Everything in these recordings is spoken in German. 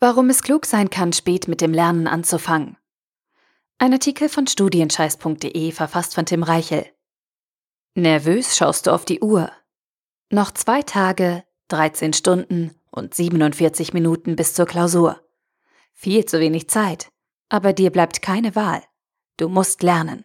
Warum es klug sein kann, spät mit dem Lernen anzufangen. Ein Artikel von studienscheiß.de verfasst von Tim Reichel. Nervös schaust du auf die Uhr. Noch zwei Tage, 13 Stunden und 47 Minuten bis zur Klausur. Viel zu wenig Zeit, aber dir bleibt keine Wahl. Du musst lernen.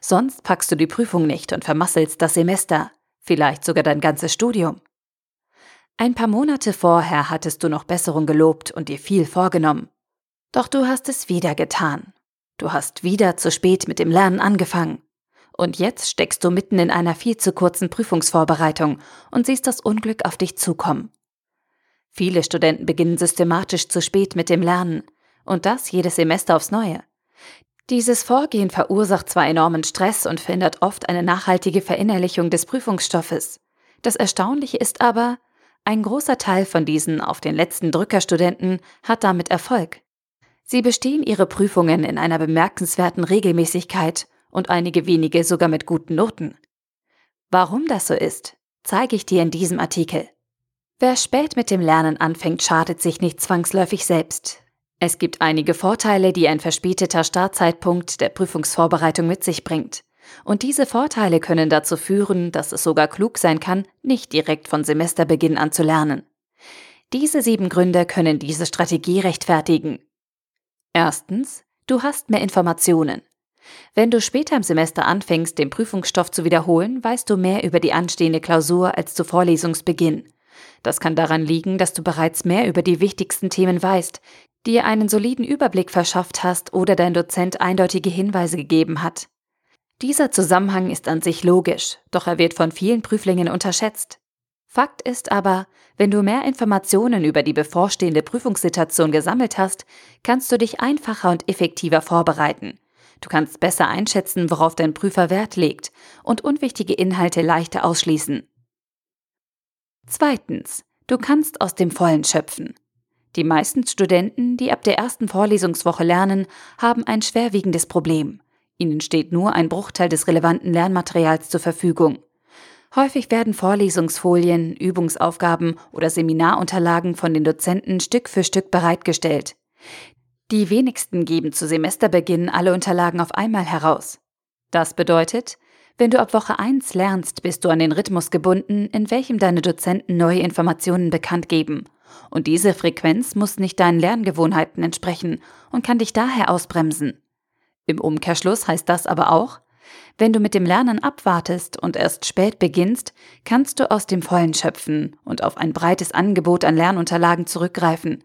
Sonst packst du die Prüfung nicht und vermasselst das Semester, vielleicht sogar dein ganzes Studium. Ein paar Monate vorher hattest du noch Besserung gelobt und dir viel vorgenommen. Doch du hast es wieder getan. Du hast wieder zu spät mit dem Lernen angefangen. Und jetzt steckst du mitten in einer viel zu kurzen Prüfungsvorbereitung und siehst das Unglück auf dich zukommen. Viele Studenten beginnen systematisch zu spät mit dem Lernen. Und das jedes Semester aufs Neue. Dieses Vorgehen verursacht zwar enormen Stress und verhindert oft eine nachhaltige Verinnerlichung des Prüfungsstoffes. Das Erstaunliche ist aber, ein großer Teil von diesen auf den letzten Drückerstudenten hat damit Erfolg. Sie bestehen ihre Prüfungen in einer bemerkenswerten Regelmäßigkeit und einige wenige sogar mit guten Noten. Warum das so ist, zeige ich dir in diesem Artikel. Wer spät mit dem Lernen anfängt, schadet sich nicht zwangsläufig selbst. Es gibt einige Vorteile, die ein verspäteter Startzeitpunkt der Prüfungsvorbereitung mit sich bringt. Und diese Vorteile können dazu führen, dass es sogar klug sein kann, nicht direkt von Semesterbeginn an zu lernen. Diese sieben Gründe können diese Strategie rechtfertigen. Erstens, du hast mehr Informationen. Wenn du später im Semester anfängst, den Prüfungsstoff zu wiederholen, weißt du mehr über die anstehende Klausur als zu Vorlesungsbeginn. Das kann daran liegen, dass du bereits mehr über die wichtigsten Themen weißt, dir einen soliden Überblick verschafft hast oder dein Dozent eindeutige Hinweise gegeben hat. Dieser Zusammenhang ist an sich logisch, doch er wird von vielen Prüflingen unterschätzt. Fakt ist aber, wenn du mehr Informationen über die bevorstehende Prüfungssituation gesammelt hast, kannst du dich einfacher und effektiver vorbereiten. Du kannst besser einschätzen, worauf dein Prüfer Wert legt und unwichtige Inhalte leichter ausschließen. Zweitens, du kannst aus dem Vollen schöpfen. Die meisten Studenten, die ab der ersten Vorlesungswoche lernen, haben ein schwerwiegendes Problem. Ihnen steht nur ein Bruchteil des relevanten Lernmaterials zur Verfügung. Häufig werden Vorlesungsfolien, Übungsaufgaben oder Seminarunterlagen von den Dozenten Stück für Stück bereitgestellt. Die wenigsten geben zu Semesterbeginn alle Unterlagen auf einmal heraus. Das bedeutet, wenn du ab Woche 1 lernst, bist du an den Rhythmus gebunden, in welchem deine Dozenten neue Informationen bekannt geben. Und diese Frequenz muss nicht deinen Lerngewohnheiten entsprechen und kann dich daher ausbremsen. Im Umkehrschluss heißt das aber auch, wenn du mit dem Lernen abwartest und erst spät beginnst, kannst du aus dem Vollen schöpfen und auf ein breites Angebot an Lernunterlagen zurückgreifen.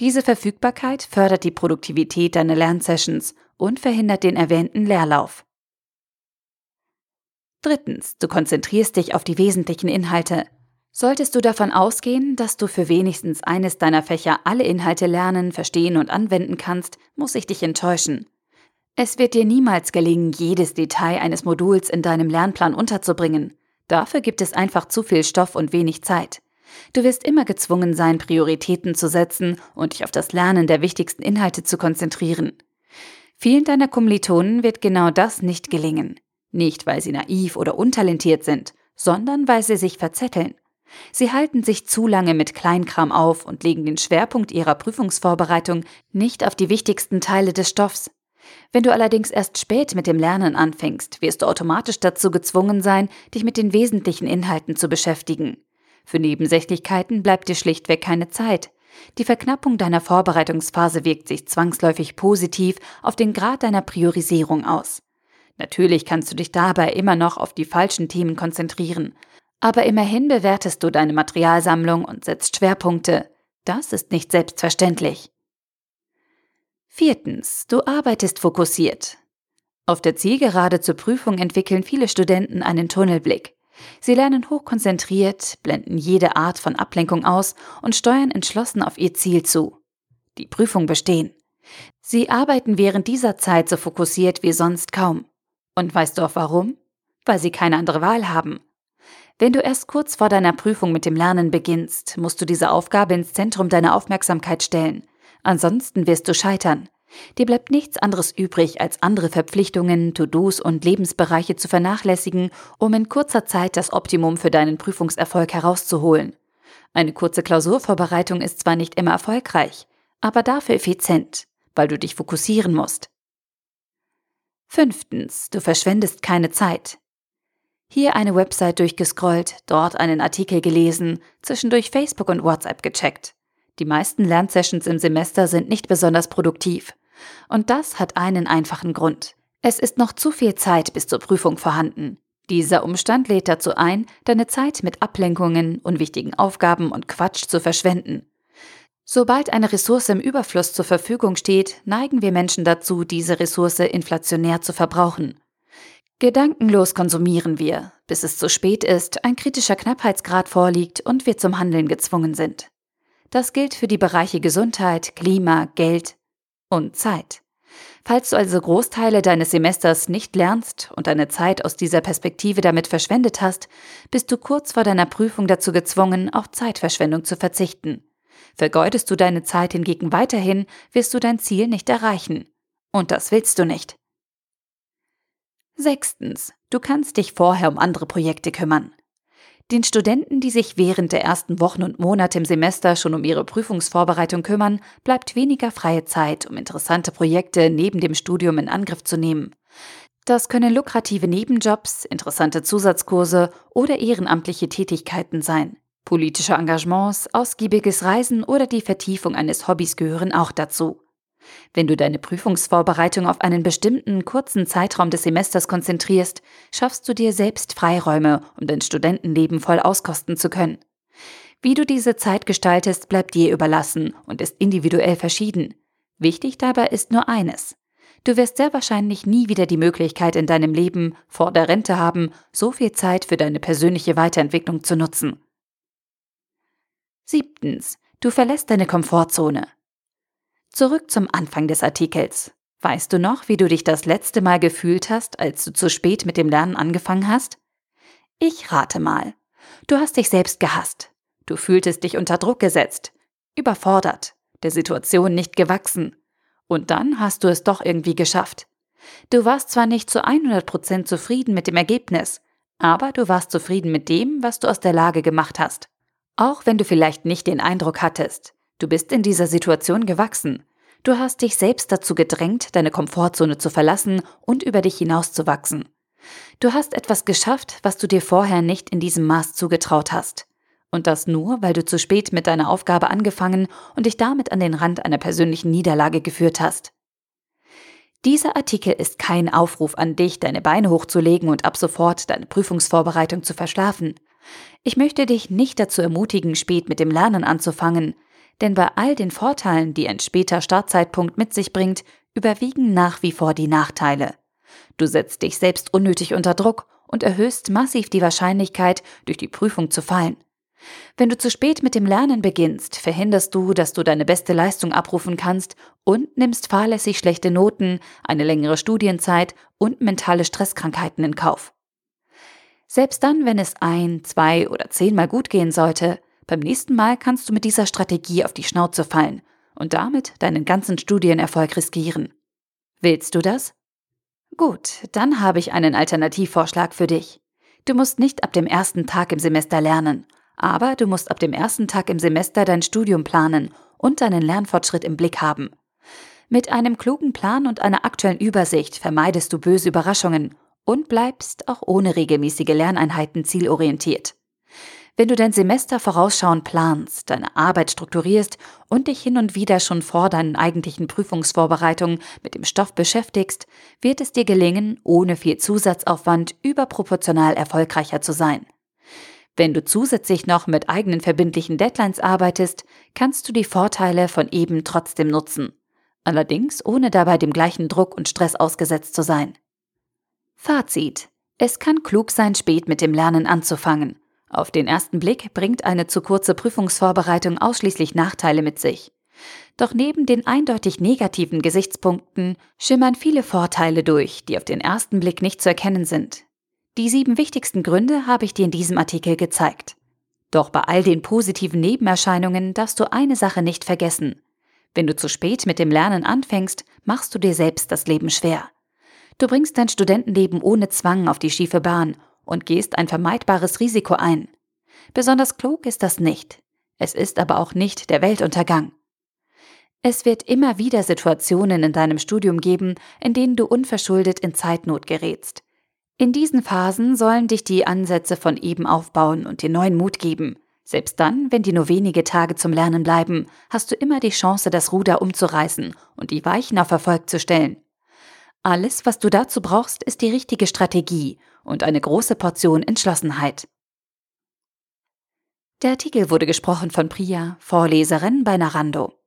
Diese Verfügbarkeit fördert die Produktivität deiner Lernsessions und verhindert den erwähnten Leerlauf. Drittens, du konzentrierst dich auf die wesentlichen Inhalte. Solltest du davon ausgehen, dass du für wenigstens eines deiner Fächer alle Inhalte lernen, verstehen und anwenden kannst, muss ich dich enttäuschen. Es wird dir niemals gelingen, jedes Detail eines Moduls in deinem Lernplan unterzubringen. Dafür gibt es einfach zu viel Stoff und wenig Zeit. Du wirst immer gezwungen sein, Prioritäten zu setzen und dich auf das Lernen der wichtigsten Inhalte zu konzentrieren. Vielen deiner Kommilitonen wird genau das nicht gelingen. Nicht, weil sie naiv oder untalentiert sind, sondern weil sie sich verzetteln. Sie halten sich zu lange mit Kleinkram auf und legen den Schwerpunkt ihrer Prüfungsvorbereitung nicht auf die wichtigsten Teile des Stoffs. Wenn du allerdings erst spät mit dem Lernen anfängst, wirst du automatisch dazu gezwungen sein, dich mit den wesentlichen Inhalten zu beschäftigen. Für Nebensächlichkeiten bleibt dir schlichtweg keine Zeit. Die Verknappung deiner Vorbereitungsphase wirkt sich zwangsläufig positiv auf den Grad deiner Priorisierung aus. Natürlich kannst du dich dabei immer noch auf die falschen Themen konzentrieren, aber immerhin bewertest du deine Materialsammlung und setzt Schwerpunkte. Das ist nicht selbstverständlich. Viertens, du arbeitest fokussiert. Auf der Zielgerade zur Prüfung entwickeln viele Studenten einen Tunnelblick. Sie lernen hochkonzentriert, blenden jede Art von Ablenkung aus und steuern entschlossen auf ihr Ziel zu. Die Prüfung bestehen. Sie arbeiten während dieser Zeit so fokussiert wie sonst kaum. Und weißt du auch warum? Weil sie keine andere Wahl haben. Wenn du erst kurz vor deiner Prüfung mit dem Lernen beginnst, musst du diese Aufgabe ins Zentrum deiner Aufmerksamkeit stellen. Ansonsten wirst du scheitern. Dir bleibt nichts anderes übrig, als andere Verpflichtungen, To-Dos und Lebensbereiche zu vernachlässigen, um in kurzer Zeit das Optimum für deinen Prüfungserfolg herauszuholen. Eine kurze Klausurvorbereitung ist zwar nicht immer erfolgreich, aber dafür effizient, weil du dich fokussieren musst. Fünftens, du verschwendest keine Zeit. Hier eine Website durchgescrollt, dort einen Artikel gelesen, zwischendurch Facebook und WhatsApp gecheckt. Die meisten Lernsessions im Semester sind nicht besonders produktiv. Und das hat einen einfachen Grund. Es ist noch zu viel Zeit bis zur Prüfung vorhanden. Dieser Umstand lädt dazu ein, deine Zeit mit Ablenkungen, unwichtigen Aufgaben und Quatsch zu verschwenden. Sobald eine Ressource im Überfluss zur Verfügung steht, neigen wir Menschen dazu, diese Ressource inflationär zu verbrauchen. Gedankenlos konsumieren wir, bis es zu spät ist, ein kritischer Knappheitsgrad vorliegt und wir zum Handeln gezwungen sind. Das gilt für die Bereiche Gesundheit, Klima, Geld und Zeit. Falls du also Großteile deines Semesters nicht lernst und deine Zeit aus dieser Perspektive damit verschwendet hast, bist du kurz vor deiner Prüfung dazu gezwungen, auf Zeitverschwendung zu verzichten. Vergeudest du deine Zeit hingegen weiterhin, wirst du dein Ziel nicht erreichen. Und das willst du nicht. Sechstens. Du kannst dich vorher um andere Projekte kümmern. Den Studenten, die sich während der ersten Wochen und Monate im Semester schon um ihre Prüfungsvorbereitung kümmern, bleibt weniger freie Zeit, um interessante Projekte neben dem Studium in Angriff zu nehmen. Das können lukrative Nebenjobs, interessante Zusatzkurse oder ehrenamtliche Tätigkeiten sein. Politische Engagements, ausgiebiges Reisen oder die Vertiefung eines Hobbys gehören auch dazu. Wenn du deine Prüfungsvorbereitung auf einen bestimmten kurzen Zeitraum des Semesters konzentrierst, schaffst du dir selbst Freiräume, um dein Studentenleben voll auskosten zu können. Wie du diese Zeit gestaltest, bleibt dir überlassen und ist individuell verschieden. Wichtig dabei ist nur eines. Du wirst sehr wahrscheinlich nie wieder die Möglichkeit in deinem Leben vor der Rente haben, so viel Zeit für deine persönliche Weiterentwicklung zu nutzen. Siebtens. Du verlässt deine Komfortzone. Zurück zum Anfang des Artikels. Weißt du noch, wie du dich das letzte Mal gefühlt hast, als du zu spät mit dem Lernen angefangen hast? Ich rate mal. Du hast dich selbst gehasst. Du fühltest dich unter Druck gesetzt, überfordert, der Situation nicht gewachsen. Und dann hast du es doch irgendwie geschafft. Du warst zwar nicht zu 100% zufrieden mit dem Ergebnis, aber du warst zufrieden mit dem, was du aus der Lage gemacht hast. Auch wenn du vielleicht nicht den Eindruck hattest, Du bist in dieser Situation gewachsen. Du hast dich selbst dazu gedrängt, deine Komfortzone zu verlassen und über dich hinauszuwachsen. Du hast etwas geschafft, was du dir vorher nicht in diesem Maß zugetraut hast. Und das nur, weil du zu spät mit deiner Aufgabe angefangen und dich damit an den Rand einer persönlichen Niederlage geführt hast. Dieser Artikel ist kein Aufruf an dich, deine Beine hochzulegen und ab sofort deine Prüfungsvorbereitung zu verschlafen. Ich möchte dich nicht dazu ermutigen, spät mit dem Lernen anzufangen, denn bei all den Vorteilen, die ein später Startzeitpunkt mit sich bringt, überwiegen nach wie vor die Nachteile. Du setzt dich selbst unnötig unter Druck und erhöhst massiv die Wahrscheinlichkeit, durch die Prüfung zu fallen. Wenn du zu spät mit dem Lernen beginnst, verhinderst du, dass du deine beste Leistung abrufen kannst und nimmst fahrlässig schlechte Noten, eine längere Studienzeit und mentale Stresskrankheiten in Kauf. Selbst dann, wenn es ein, zwei oder zehnmal gut gehen sollte, beim nächsten Mal kannst du mit dieser Strategie auf die Schnauze fallen und damit deinen ganzen Studienerfolg riskieren. Willst du das? Gut, dann habe ich einen Alternativvorschlag für dich. Du musst nicht ab dem ersten Tag im Semester lernen, aber du musst ab dem ersten Tag im Semester dein Studium planen und deinen Lernfortschritt im Blick haben. Mit einem klugen Plan und einer aktuellen Übersicht vermeidest du böse Überraschungen und bleibst auch ohne regelmäßige Lerneinheiten zielorientiert. Wenn du dein Semester vorausschauend planst, deine Arbeit strukturierst und dich hin und wieder schon vor deinen eigentlichen Prüfungsvorbereitungen mit dem Stoff beschäftigst, wird es dir gelingen, ohne viel Zusatzaufwand überproportional erfolgreicher zu sein. Wenn du zusätzlich noch mit eigenen verbindlichen Deadlines arbeitest, kannst du die Vorteile von eben trotzdem nutzen. Allerdings ohne dabei dem gleichen Druck und Stress ausgesetzt zu sein. Fazit. Es kann klug sein, spät mit dem Lernen anzufangen. Auf den ersten Blick bringt eine zu kurze Prüfungsvorbereitung ausschließlich Nachteile mit sich. Doch neben den eindeutig negativen Gesichtspunkten schimmern viele Vorteile durch, die auf den ersten Blick nicht zu erkennen sind. Die sieben wichtigsten Gründe habe ich dir in diesem Artikel gezeigt. Doch bei all den positiven Nebenerscheinungen darfst du eine Sache nicht vergessen. Wenn du zu spät mit dem Lernen anfängst, machst du dir selbst das Leben schwer. Du bringst dein Studentenleben ohne Zwang auf die schiefe Bahn und gehst ein vermeidbares Risiko ein. Besonders klug ist das nicht. Es ist aber auch nicht der Weltuntergang. Es wird immer wieder Situationen in deinem Studium geben, in denen du unverschuldet in Zeitnot gerätst. In diesen Phasen sollen dich die Ansätze von eben aufbauen und dir neuen Mut geben. Selbst dann, wenn dir nur wenige Tage zum Lernen bleiben, hast du immer die Chance, das Ruder umzureißen und die Weichen auf Erfolg zu stellen. Alles, was du dazu brauchst, ist die richtige Strategie und eine große Portion Entschlossenheit. Der Artikel wurde gesprochen von Priya, Vorleserin bei Narando.